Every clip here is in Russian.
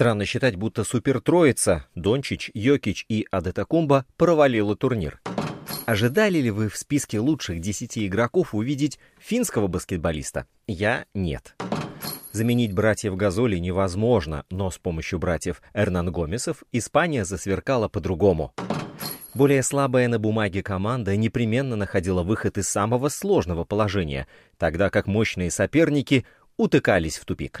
Странно считать, будто супертроица Дончич, Йокич и Адетакумба провалила турнир. Ожидали ли вы в списке лучших 10 игроков увидеть финского баскетболиста? Я нет. Заменить братьев Газоли невозможно, но с помощью братьев Эрнан Гомесов Испания засверкала по-другому. Более слабая на бумаге команда непременно находила выход из самого сложного положения, тогда как мощные соперники утыкались в тупик.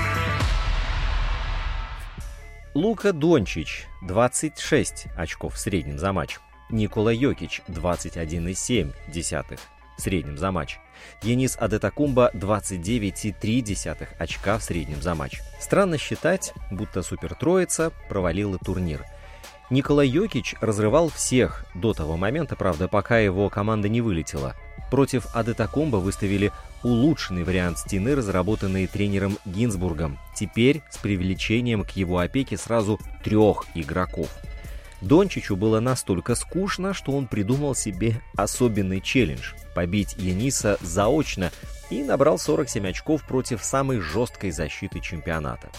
Лука Дончич 26 очков в среднем за матч. Никола Йокич 21,7 в среднем за матч. Енис Адетакумба 29,3 очка в среднем за матч. Странно считать, будто супертроица провалила турнир. Николай Йокич разрывал всех до того момента, правда, пока его команда не вылетела. Против Адетакумба выставили улучшенный вариант стены, разработанный тренером Гинзбургом, теперь с привлечением к его опеке сразу трех игроков. Дончичу было настолько скучно, что он придумал себе особенный челлендж – побить Яниса заочно и набрал 47 очков против самой жесткой защиты чемпионата.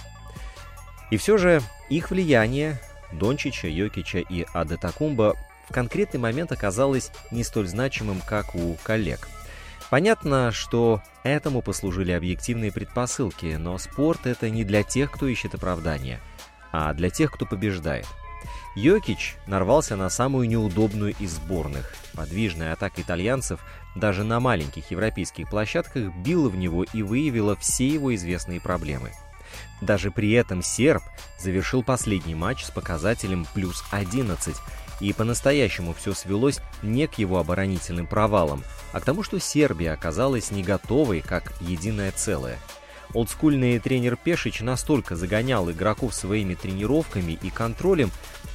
И все же их влияние Дончича, Йокича и Адетакумба конкретный момент оказалось не столь значимым, как у коллег – Понятно, что этому послужили объективные предпосылки, но спорт это не для тех, кто ищет оправдания, а для тех, кто побеждает. Йокич нарвался на самую неудобную из сборных. Подвижная атака итальянцев даже на маленьких европейских площадках била в него и выявила все его известные проблемы. Даже при этом серб завершил последний матч с показателем плюс 11, и по-настоящему все свелось не к его оборонительным провалам, а к тому, что Сербия оказалась не готовой как единое целое. Олдскульный тренер Пешич настолько загонял игроков своими тренировками и контролем,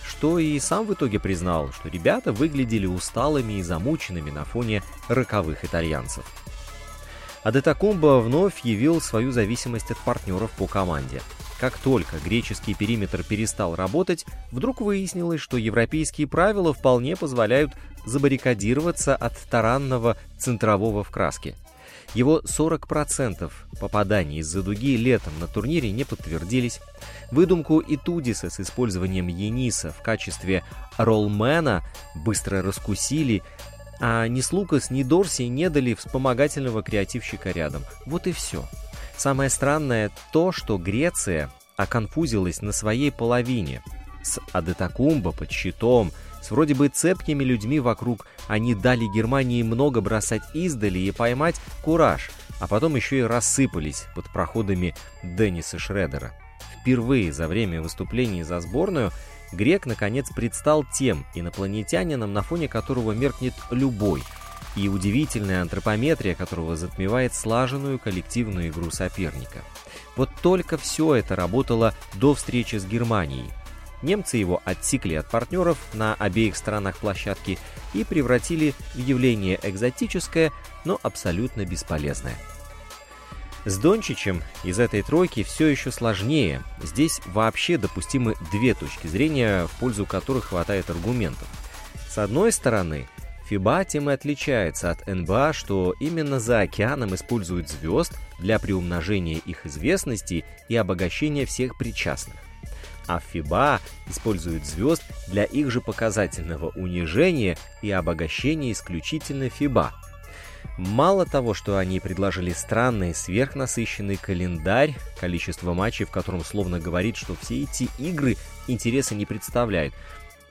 что и сам в итоге признал, что ребята выглядели усталыми и замученными на фоне роковых итальянцев. Адетакумба вновь явил свою зависимость от партнеров по команде – как только греческий периметр перестал работать, вдруг выяснилось, что европейские правила вполне позволяют забаррикадироваться от таранного центрового в краске. Его 40% попаданий из-за дуги летом на турнире не подтвердились. Выдумку Итудиса с использованием Ениса в качестве роллмена быстро раскусили, а ни Слукас, ни Дорси не дали вспомогательного креативщика рядом. Вот и все. Самое странное то, что Греция оконфузилась на своей половине. С Адетакумба под щитом, с вроде бы цепкими людьми вокруг, они дали Германии много бросать издали и поймать кураж, а потом еще и рассыпались под проходами Денниса Шредера. Впервые за время выступлений за сборную Грек наконец предстал тем инопланетянином, на фоне которого меркнет любой – и удивительная антропометрия которого затмевает слаженную коллективную игру соперника. Вот только все это работало до встречи с Германией. Немцы его отсекли от партнеров на обеих сторонах площадки и превратили в явление экзотическое, но абсолютно бесполезное. С Дончичем из этой тройки все еще сложнее. Здесь вообще допустимы две точки зрения, в пользу которых хватает аргументов. С одной стороны, ФИБА тем и отличается от НБА, что именно за океаном используют звезд для приумножения их известности и обогащения всех причастных. А ФИБА использует звезд для их же показательного унижения и обогащения исключительно ФИБА. Мало того, что они предложили странный сверхнасыщенный календарь, количество матчей, в котором словно говорит, что все эти игры интереса не представляют,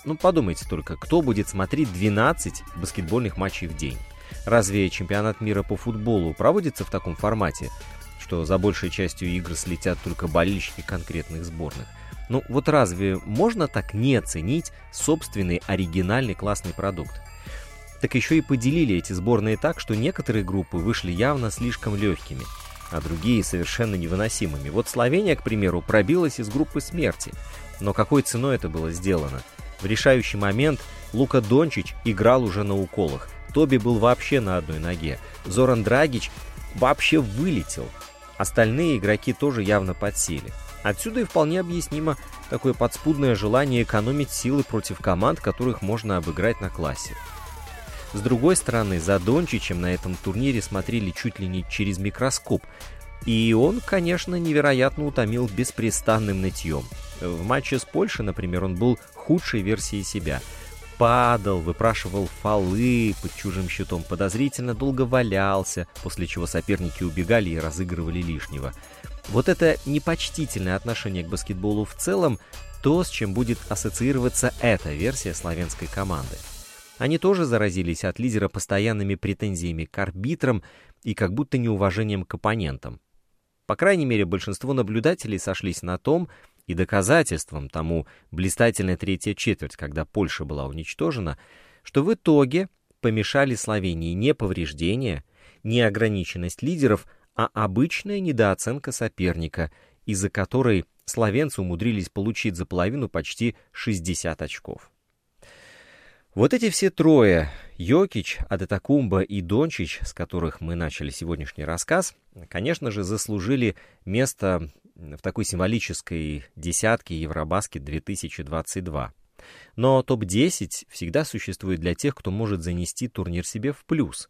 ну подумайте только, кто будет смотреть 12 баскетбольных матчей в день? Разве чемпионат мира по футболу проводится в таком формате, что за большей частью игр слетят только болельщики конкретных сборных? Ну вот разве можно так не оценить собственный оригинальный классный продукт? Так еще и поделили эти сборные так, что некоторые группы вышли явно слишком легкими. а другие совершенно невыносимыми. Вот Словения, к примеру, пробилась из группы смерти. Но какой ценой это было сделано? В решающий момент Лука Дончич играл уже на уколах. Тоби был вообще на одной ноге. Зоран Драгич вообще вылетел. Остальные игроки тоже явно подсели. Отсюда и вполне объяснимо такое подспудное желание экономить силы против команд, которых можно обыграть на классе. С другой стороны, за Дончичем на этом турнире смотрели чуть ли не через микроскоп. И он, конечно, невероятно утомил беспрестанным нытьем. В матче с Польшей, например, он был худшей версией себя. Падал, выпрашивал фолы под чужим щитом, подозрительно долго валялся, после чего соперники убегали и разыгрывали лишнего. Вот это непочтительное отношение к баскетболу в целом, то, с чем будет ассоциироваться эта версия славянской команды. Они тоже заразились от лидера постоянными претензиями к арбитрам и как будто неуважением к оппонентам. По крайней мере, большинство наблюдателей сошлись на том, и доказательством тому блистательная третья четверть, когда Польша была уничтожена, что в итоге помешали Словении не повреждения, не ограниченность лидеров, а обычная недооценка соперника, из-за которой словенцы умудрились получить за половину почти 60 очков. Вот эти все трое, Йокич, Адетакумба и Дончич, с которых мы начали сегодняшний рассказ, конечно же, заслужили место в такой символической десятке Евробаскет 2022. Но топ-10 всегда существует для тех, кто может занести турнир себе в плюс.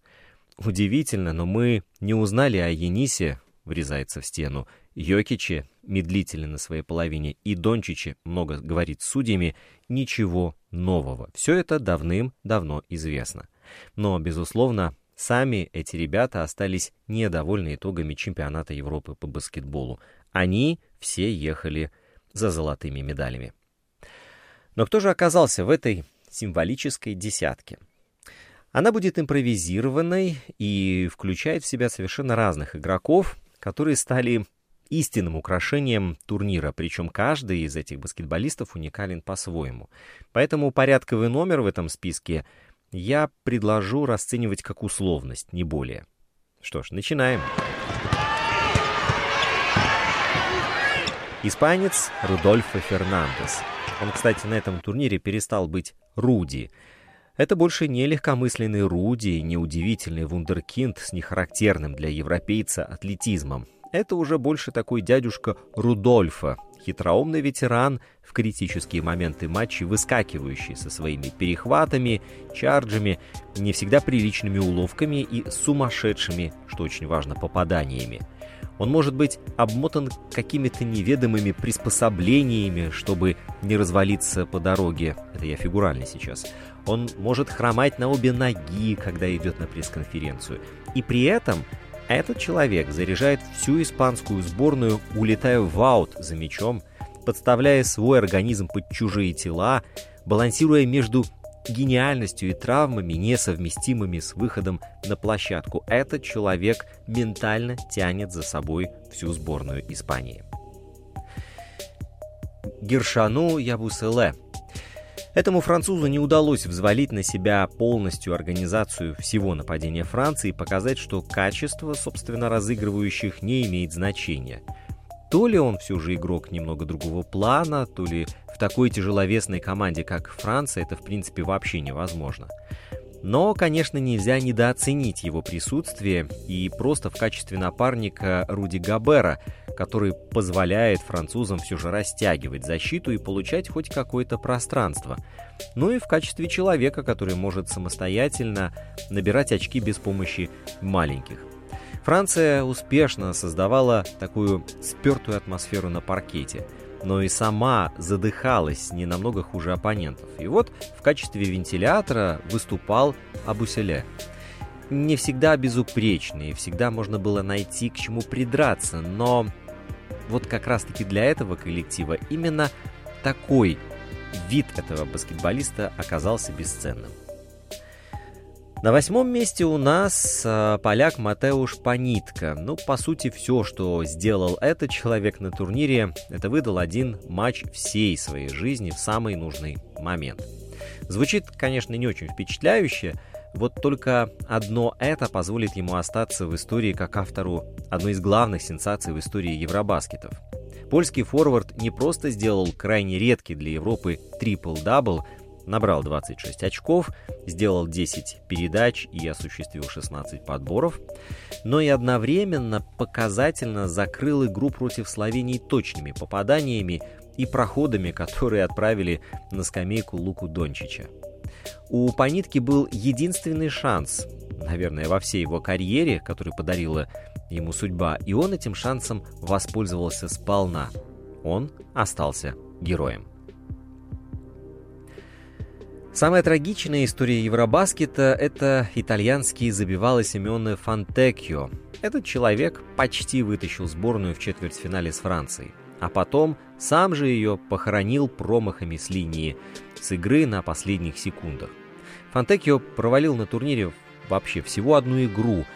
Удивительно, но мы не узнали о Енисе, врезается в стену, Йокиче, медлительно на своей половине, и Дончиче, много говорит с судьями, ничего нового. Все это давным-давно известно. Но, безусловно, сами эти ребята остались недовольны итогами чемпионата Европы по баскетболу. Они все ехали за золотыми медалями. Но кто же оказался в этой символической десятке? Она будет импровизированной и включает в себя совершенно разных игроков, которые стали истинным украшением турнира, причем каждый из этих баскетболистов уникален по-своему. Поэтому порядковый номер в этом списке я предложу расценивать как условность, не более. Что ж, начинаем. Испанец Рудольфо Фернандес. Он, кстати, на этом турнире перестал быть Руди. Это больше не легкомысленный Руди, не удивительный вундеркинд с нехарактерным для европейца атлетизмом. Это уже больше такой дядюшка Рудольфа, хитроумный ветеран, в критические моменты матча выскакивающий со своими перехватами, чарджами, не всегда приличными уловками и сумасшедшими, что очень важно, попаданиями. Он может быть обмотан какими-то неведомыми приспособлениями, чтобы не развалиться по дороге. Это я фигурально сейчас. Он может хромать на обе ноги, когда идет на пресс-конференцию. И при этом этот человек заряжает всю испанскую сборную, улетая в аут за мячом, подставляя свой организм под чужие тела, балансируя между гениальностью и травмами, несовместимыми с выходом на площадку. Этот человек ментально тянет за собой всю сборную Испании. Гершану Ябуселе – Этому французу не удалось взвалить на себя полностью организацию всего нападения Франции и показать, что качество, собственно, разыгрывающих не имеет значения. То ли он все же игрок немного другого плана, то ли в такой тяжеловесной команде, как Франция, это в принципе вообще невозможно. Но, конечно, нельзя недооценить его присутствие и просто в качестве напарника Руди Габера, который позволяет французам все же растягивать защиту и получать хоть какое-то пространство. Ну и в качестве человека, который может самостоятельно набирать очки без помощи маленьких. Франция успешно создавала такую спертую атмосферу на паркете, но и сама задыхалась не намного хуже оппонентов. И вот в качестве вентилятора выступал Абуселе не всегда безупречный, всегда можно было найти к чему придраться, но вот как раз-таки для этого коллектива именно такой вид этого баскетболиста оказался бесценным. На восьмом месте у нас э, поляк Матеуш Панитка. Ну, по сути, все, что сделал этот человек на турнире, это выдал один матч всей своей жизни в самый нужный момент. Звучит, конечно, не очень впечатляюще, Вот только одно это позволит ему остаться в истории как автору одной из главных сенсаций в истории евробаскетов. Польский форвард не просто сделал крайне редкий для Европы трипл-дабл, набрал 26 очков, сделал 10 передач и осуществил 16 подборов, но и одновременно показательно закрыл игру против Словении точными попаданиями и проходами, которые отправили на скамейку Луку Дончича. У Панитки был единственный шанс, наверное, во всей его карьере, который подарила ему судьба, и он этим шансом воспользовался сполна. Он остался героем. Самая трагичная история Евробаскета – это итальянский забивало Симеоне Фантекио. Этот человек почти вытащил сборную в четвертьфинале с Францией, а потом сам же ее похоронил промахами с линии, с игры на последних секундах. Фантекио провалил на турнире вообще всего одну игру,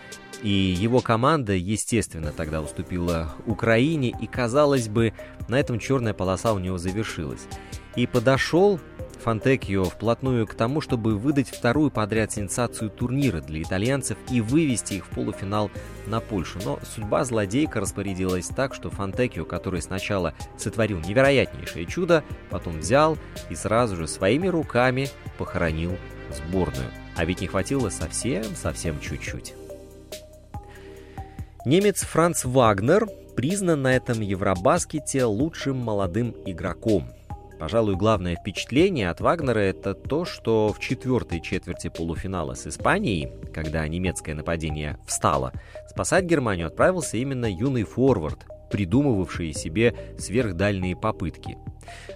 и его команда, естественно, тогда уступила Украине, и, казалось бы, на этом черная полоса у него завершилась. И подошел Фантекио вплотную к тому, чтобы выдать вторую подряд сенсацию турнира для итальянцев и вывести их в полуфинал на Польшу. Но судьба злодейка распорядилась так, что Фантекио, который сначала сотворил невероятнейшее чудо, потом взял и сразу же своими руками похоронил сборную. А ведь не хватило совсем-совсем чуть-чуть. Немец Франц Вагнер признан на этом Евробаскете лучшим молодым игроком – Пожалуй, главное впечатление от Вагнера это то, что в четвертой четверти полуфинала с Испанией, когда немецкое нападение встало, спасать Германию отправился именно юный форвард, придумывавший себе сверхдальние попытки.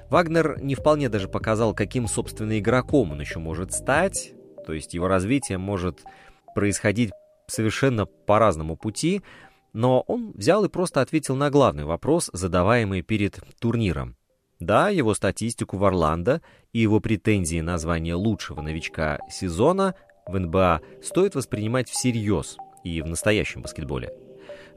Вагнер не вполне даже показал, каким, собственно, игроком он еще может стать, то есть его развитие может происходить совершенно по разному пути, но он взял и просто ответил на главный вопрос, задаваемый перед турниром. Да, его статистику в Орландо и его претензии на звание лучшего новичка сезона в НБА стоит воспринимать всерьез и в настоящем баскетболе.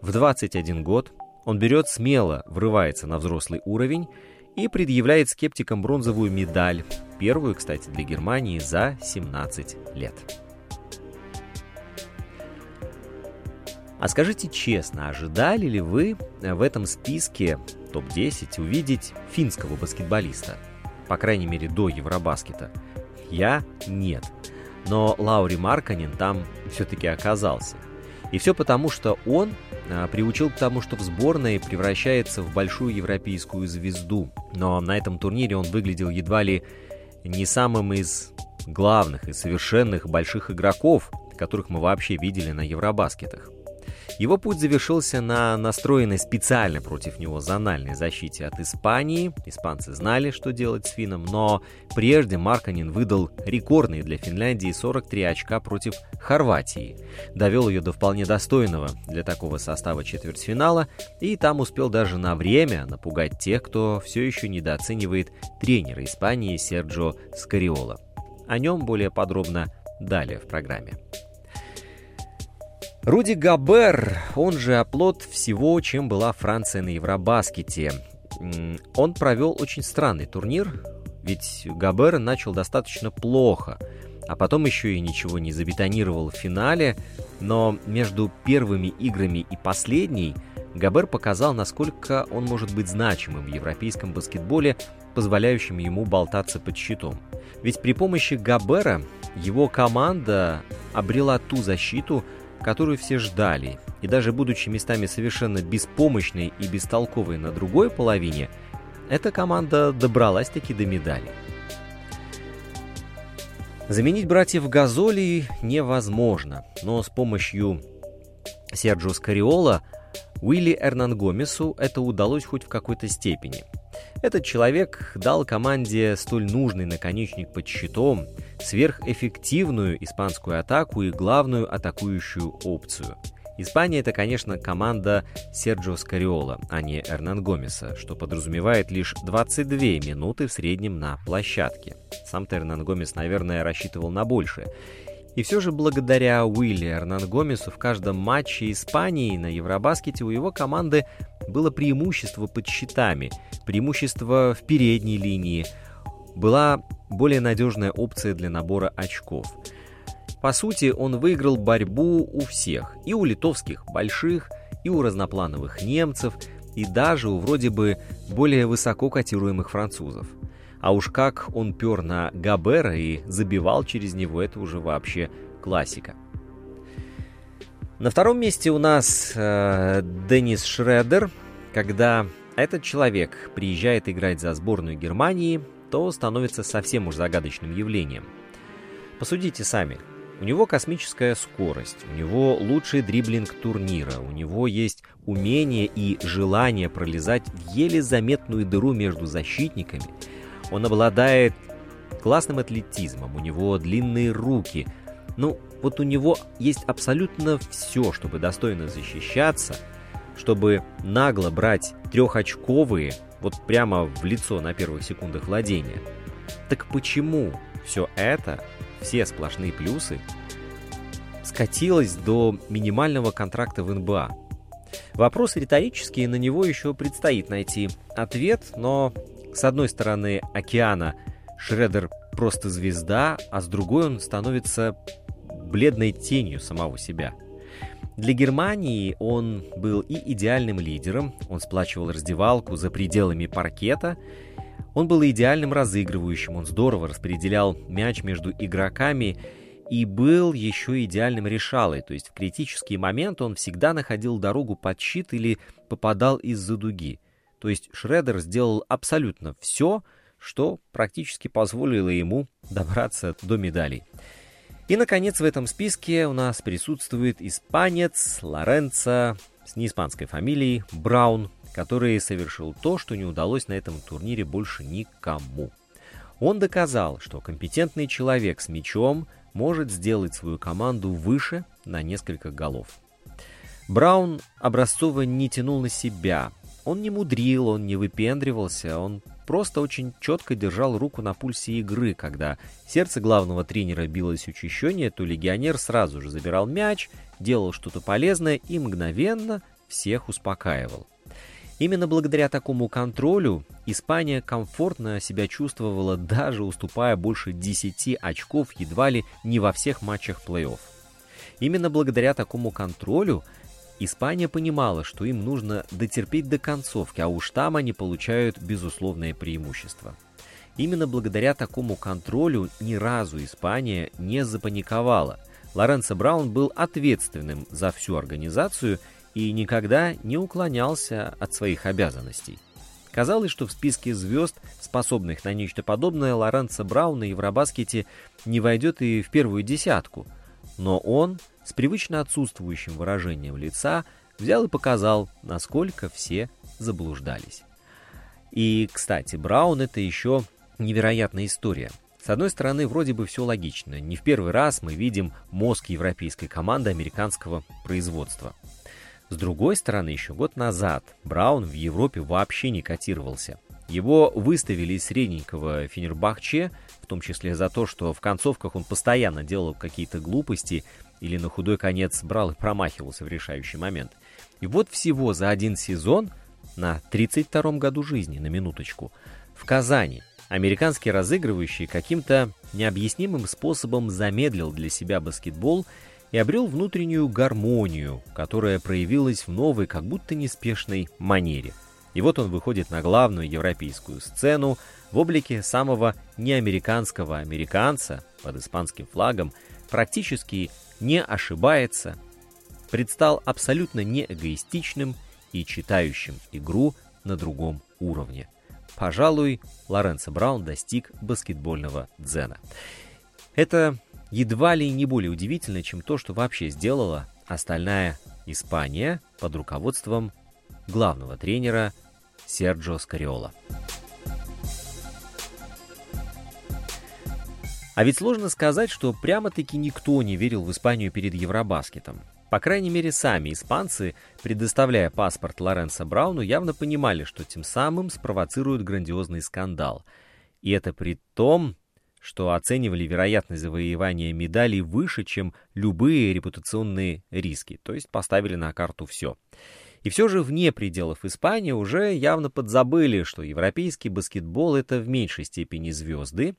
В 21 год он берет смело, врывается на взрослый уровень и предъявляет скептикам бронзовую медаль, первую, кстати, для Германии за 17 лет. А скажите честно, ожидали ли вы в этом списке топ-10 увидеть финского баскетболиста. По крайней мере, до Евробаскета. Я — нет. Но Лаури Марканин там все-таки оказался. И все потому, что он а, приучил к тому, что в сборной превращается в большую европейскую звезду. Но на этом турнире он выглядел едва ли не самым из главных и совершенных больших игроков, которых мы вообще видели на Евробаскетах. Его путь завершился на настроенной специально против него зональной защите от Испании. Испанцы знали, что делать с Финном, но прежде Марканин выдал рекордные для Финляндии 43 очка против Хорватии. Довел ее до вполне достойного для такого состава четвертьфинала и там успел даже на время напугать тех, кто все еще недооценивает тренера Испании Серджо Скариола. О нем более подробно далее в программе. Руди Габер, он же оплот всего, чем была Франция на Евробаскете. Он провел очень странный турнир, ведь Габер начал достаточно плохо, а потом еще и ничего не забетонировал в финале, но между первыми играми и последней Габер показал, насколько он может быть значимым в европейском баскетболе, позволяющим ему болтаться под щитом. Ведь при помощи Габера его команда обрела ту защиту, которую все ждали, и даже будучи местами совершенно беспомощной и бестолковой на другой половине, эта команда добралась-таки до медали. Заменить братьев Газоли невозможно, но с помощью Серджио Скариола Уилли Эрнан Гомесу это удалось хоть в какой-то степени – этот человек дал команде столь нужный наконечник под щитом, сверхэффективную испанскую атаку и главную атакующую опцию. Испания — это, конечно, команда Серджио Скариола, а не Эрнан Гомеса, что подразумевает лишь 22 минуты в среднем на площадке. Сам-то Эрнан Гомес, наверное, рассчитывал на большее. И все же благодаря Уилли Эрнан Гомесу в каждом матче Испании на Евробаскете у его команды было преимущество под щитами, преимущество в передней линии, была более надежная опция для набора очков. По сути, он выиграл борьбу у всех, и у литовских больших, и у разноплановых немцев, и даже у вроде бы более высоко котируемых французов. А уж как он пер на Габера и забивал через него, это уже вообще классика. На втором месте у нас э, Деннис Шредер. Когда этот человек приезжает играть за сборную Германии, то становится совсем уж загадочным явлением. Посудите сами. У него космическая скорость, у него лучший дриблинг турнира, у него есть умение и желание пролезать в еле заметную дыру между защитниками. Он обладает классным атлетизмом, у него длинные руки. Ну, вот у него есть абсолютно все, чтобы достойно защищаться, чтобы нагло брать трехочковые, вот прямо в лицо на первых секундах владения. Так почему все это все сплошные плюсы, скатилась до минимального контракта в НБА. Вопрос риторический, на него еще предстоит найти ответ, но с одной стороны океана Шредер просто звезда, а с другой он становится бледной тенью самого себя. Для Германии он был и идеальным лидером, он сплачивал раздевалку за пределами паркета – он был идеальным разыгрывающим, он здорово распределял мяч между игроками и был еще идеальным решалой, то есть в критический момент он всегда находил дорогу под щит или попадал из-за дуги. То есть Шредер сделал абсолютно все, что практически позволило ему добраться до медалей. И, наконец, в этом списке у нас присутствует испанец Лоренцо с неиспанской фамилией Браун, который совершил то, что не удалось на этом турнире больше никому. Он доказал, что компетентный человек с мячом может сделать свою команду выше на несколько голов. Браун образцово не тянул на себя. Он не мудрил, он не выпендривался, он просто очень четко держал руку на пульсе игры. Когда сердце главного тренера билось учащение, то легионер сразу же забирал мяч, делал что-то полезное и мгновенно всех успокаивал. Именно благодаря такому контролю Испания комфортно себя чувствовала, даже уступая больше 10 очков едва ли не во всех матчах плей-офф. Именно благодаря такому контролю Испания понимала, что им нужно дотерпеть до концовки, а уж там они получают безусловное преимущество. Именно благодаря такому контролю ни разу Испания не запаниковала. Лоренцо Браун был ответственным за всю организацию – и никогда не уклонялся от своих обязанностей. Казалось, что в списке звезд, способных на нечто подобное, Лоренцо Браун на Евробаскете не войдет и в первую десятку. Но он, с привычно отсутствующим выражением лица, взял и показал, насколько все заблуждались. И, кстати, Браун — это еще невероятная история. С одной стороны, вроде бы все логично. Не в первый раз мы видим мозг европейской команды американского производства — с другой стороны, еще год назад Браун в Европе вообще не котировался. Его выставили из средненького Фенербахче, в том числе за то, что в концовках он постоянно делал какие-то глупости или на худой конец брал и промахивался в решающий момент. И вот всего за один сезон, на 32-м году жизни, на минуточку, в Казани американский разыгрывающий каким-то необъяснимым способом замедлил для себя баскетбол – и обрел внутреннюю гармонию, которая проявилась в новой, как будто неспешной манере. И вот он выходит на главную европейскую сцену в облике самого неамериканского американца под испанским флагом, практически не ошибается, предстал абсолютно неэгоистичным и читающим игру на другом уровне. Пожалуй, Лоренцо Браун достиг баскетбольного дзена. Это едва ли не более удивительно, чем то, что вообще сделала остальная Испания под руководством главного тренера Серджо Скариола. А ведь сложно сказать, что прямо-таки никто не верил в Испанию перед Евробаскетом. По крайней мере, сами испанцы, предоставляя паспорт Лоренцо Брауну, явно понимали, что тем самым спровоцируют грандиозный скандал. И это при том, что оценивали вероятность завоевания медалей выше, чем любые репутационные риски, то есть поставили на карту все. И все же вне пределов Испании уже явно подзабыли, что европейский баскетбол — это в меньшей степени звезды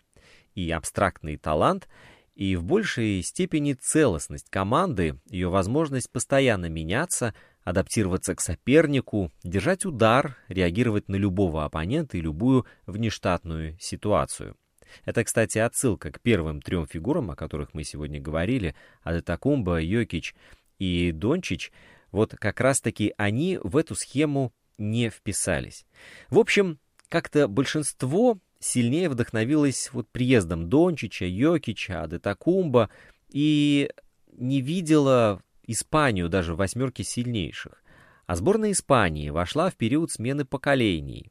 и абстрактный талант, и в большей степени целостность команды, ее возможность постоянно меняться, адаптироваться к сопернику, держать удар, реагировать на любого оппонента и любую внештатную ситуацию. Это, кстати, отсылка к первым трем фигурам, о которых мы сегодня говорили, Адетакумба, Йокич и Дончич. Вот как раз-таки они в эту схему не вписались. В общем, как-то большинство сильнее вдохновилось вот приездом Дончича, Йокича, Адетакумба и не видела Испанию даже в восьмерке сильнейших. А сборная Испании вошла в период смены поколений.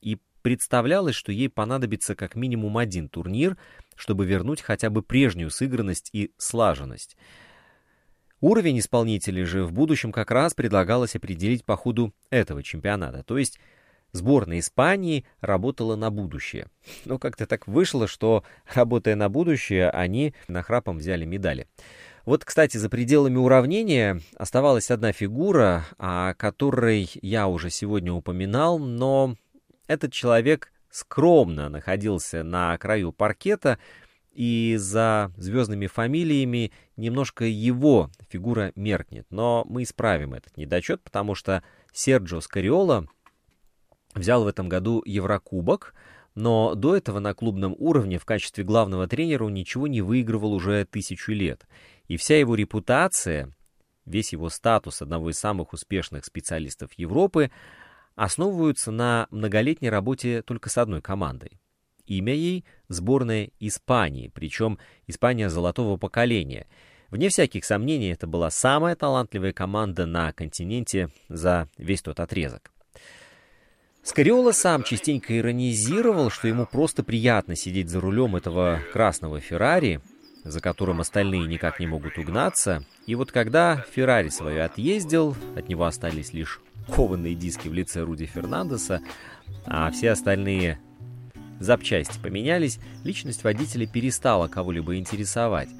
И представлялось, что ей понадобится как минимум один турнир, чтобы вернуть хотя бы прежнюю сыгранность и слаженность. Уровень исполнителей же в будущем как раз предлагалось определить по ходу этого чемпионата, то есть сборная Испании работала на будущее. Но как-то так вышло, что, работая на будущее, они нахрапом взяли медали. Вот, кстати, за пределами уравнения оставалась одна фигура, о которой я уже сегодня упоминал, но этот человек скромно находился на краю паркета, и за звездными фамилиями немножко его фигура меркнет. Но мы исправим этот недочет, потому что Серджо Скариола взял в этом году Еврокубок, но до этого на клубном уровне в качестве главного тренера он ничего не выигрывал уже тысячу лет. И вся его репутация, весь его статус одного из самых успешных специалистов Европы основываются на многолетней работе только с одной командой. Имя ей – сборная Испании, причем Испания золотого поколения. Вне всяких сомнений, это была самая талантливая команда на континенте за весь тот отрезок. Скариола сам частенько иронизировал, что ему просто приятно сидеть за рулем этого красного Феррари, за которым остальные никак не могут угнаться. И вот когда Феррари свое отъездил, от него остались лишь кованые диски в лице Руди Фернандеса, а все остальные запчасти поменялись, личность водителя перестала кого-либо интересовать.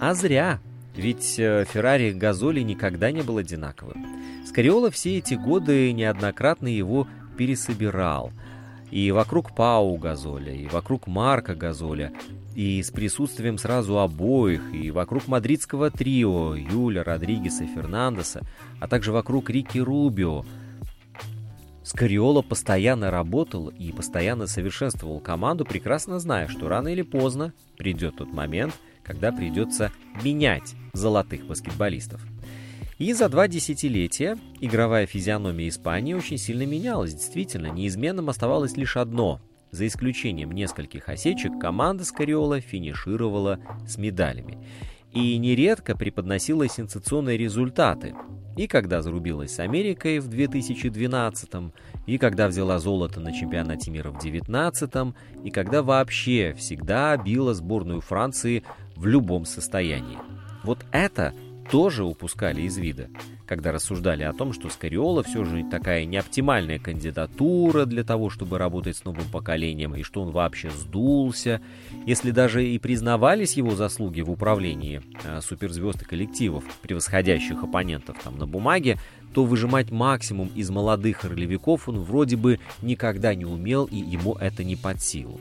А зря, ведь э, Феррари Газоли никогда не был одинаковым. Скариола все эти годы неоднократно его пересобирал. И вокруг Пау Газоля, и вокруг Марка Газоля, и с присутствием сразу обоих, и вокруг мадридского трио Юля, Родригеса, Фернандеса, а также вокруг Рики Рубио. Скариола постоянно работал и постоянно совершенствовал команду, прекрасно зная, что рано или поздно придет тот момент, когда придется менять золотых баскетболистов. И за два десятилетия игровая физиономия Испании очень сильно менялась. Действительно, неизменным оставалось лишь одно. За исключением нескольких осечек, команда Скариола финишировала с медалями. И нередко преподносила сенсационные результаты. И когда зарубилась с Америкой в 2012 и когда взяла золото на чемпионате мира в 2019 и когда вообще всегда била сборную Франции в любом состоянии. Вот это тоже упускали из вида, когда рассуждали о том, что Скариола все же такая неоптимальная кандидатура для того, чтобы работать с новым поколением, и что он вообще сдулся. Если даже и признавались его заслуги в управлении э, суперзвезд и коллективов, превосходящих оппонентов там на бумаге, то выжимать максимум из молодых ролевиков он вроде бы никогда не умел, и ему это не под силу.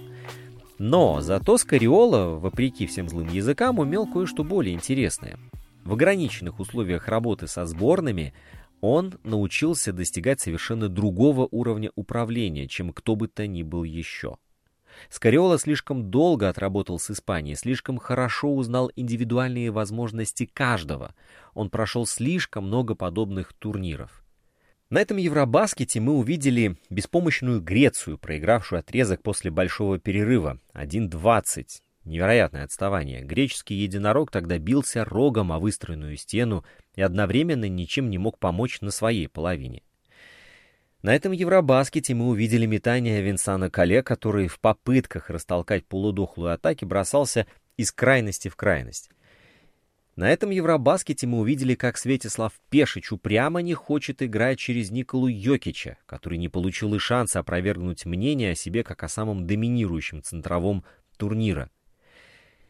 Но зато Скариола, вопреки всем злым языкам, умел кое-что более интересное. В ограниченных условиях работы со сборными он научился достигать совершенно другого уровня управления, чем кто бы то ни был еще. Скариола слишком долго отработал с Испанией, слишком хорошо узнал индивидуальные возможности каждого. Он прошел слишком много подобных турниров. На этом Евробаскете мы увидели беспомощную Грецию, проигравшую отрезок после большого перерыва 1-20. Невероятное отставание. Греческий единорог тогда бился рогом о выстроенную стену и одновременно ничем не мог помочь на своей половине. На этом Евробаскете мы увидели метание Винсана Кале, который в попытках растолкать полудохлую атаки бросался из крайности в крайность. На этом Евробаскете мы увидели, как Светислав Пешич упрямо не хочет играть через Николу Йокича, который не получил и шанса опровергнуть мнение о себе как о самом доминирующем центровом турнира.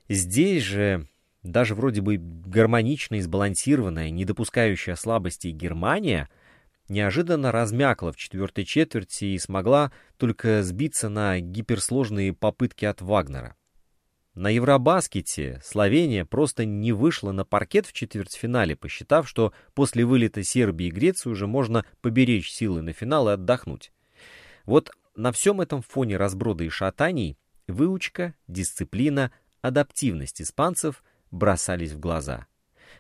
Здесь же даже вроде бы гармоничная и сбалансированная, не допускающая слабостей Германия неожиданно размякла в четвертой четверти и смогла только сбиться на гиперсложные попытки от Вагнера. на Евробаскете Словения просто не вышла на паркет в четвертьфинале, посчитав, что после вылета Сербии и Греции уже можно поберечь силы на финал и отдохнуть. Вот на всем этом фоне разброда и шатаний выучка, дисциплина, адаптивность испанцев бросались в глаза.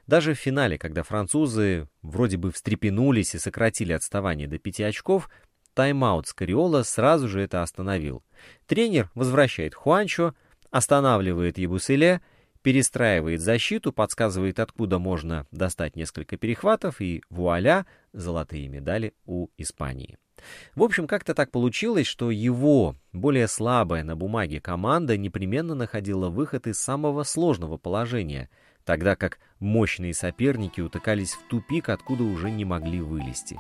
Даже в финале, когда французы вроде бы встрепенулись и сократили отставание до пяти очков, тайм-аут Скариола сразу же это остановил. Тренер возвращает Хуанчо, останавливает Ебуселе, перестраивает защиту, подсказывает, откуда можно достать несколько перехватов, и вуаля, золотые медали у Испании. В общем, как-то так получилось, что его, более слабая на бумаге команда, непременно находила выход из самого сложного положения, тогда как мощные соперники утыкались в тупик, откуда уже не могли вылезти.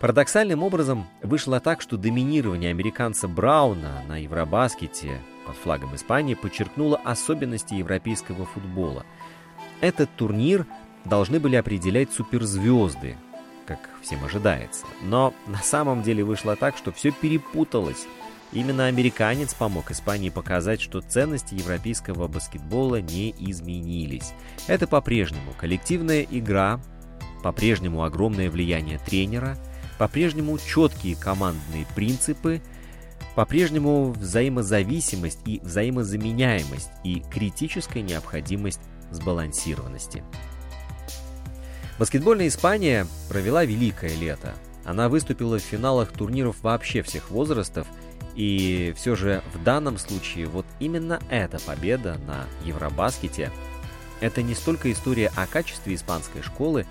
Парадоксальным образом вышло так, что доминирование американца Брауна на Евробаскете под флагом Испании подчеркнуло особенности европейского футбола. Этот турнир должны были определять суперзвезды, как всем ожидается. Но на самом деле вышло так, что все перепуталось. Именно американец помог Испании показать, что ценности европейского баскетбола не изменились. Это по-прежнему коллективная игра, по-прежнему огромное влияние тренера, по-прежнему четкие командные принципы – по-прежнему взаимозависимость и взаимозаменяемость и критическая необходимость сбалансированности. Баскетбольная Испания провела великое лето. Она выступила в финалах турниров вообще всех возрастов, и все же в данном случае вот именно эта победа на Евробаскете – это не столько история о качестве испанской школы,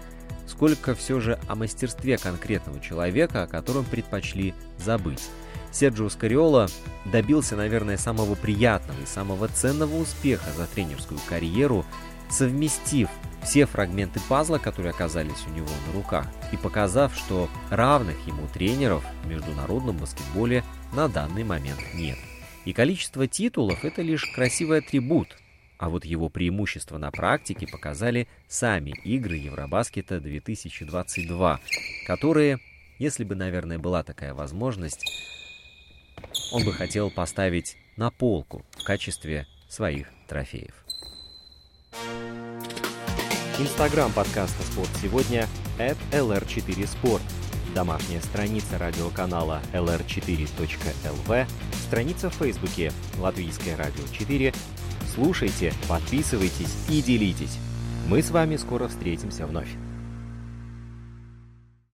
сколько все же о мастерстве конкретного человека, о котором предпочли забыть. Серджио Скариола добился, наверное, самого приятного и самого ценного успеха за тренерскую карьеру, совместив все фрагменты пазла, которые оказались у него на руках, и показав, что равных ему тренеров в международном баскетболе на данный момент нет. И количество титулов – это лишь красивый атрибут, а вот его преимущества на практике показали сами игры Евробаскета 2022, которые, если бы, наверное, была такая возможность, он бы хотел поставить на полку в качестве своих трофеев. Инстаграм подкаста «Спорт сегодня» at lr4sport. Домашняя страница радиоканала lr4.lv, страница в Фейсбуке «Латвийское радио 4». Слушайте, подписывайтесь и делитесь. Мы с вами скоро встретимся вновь.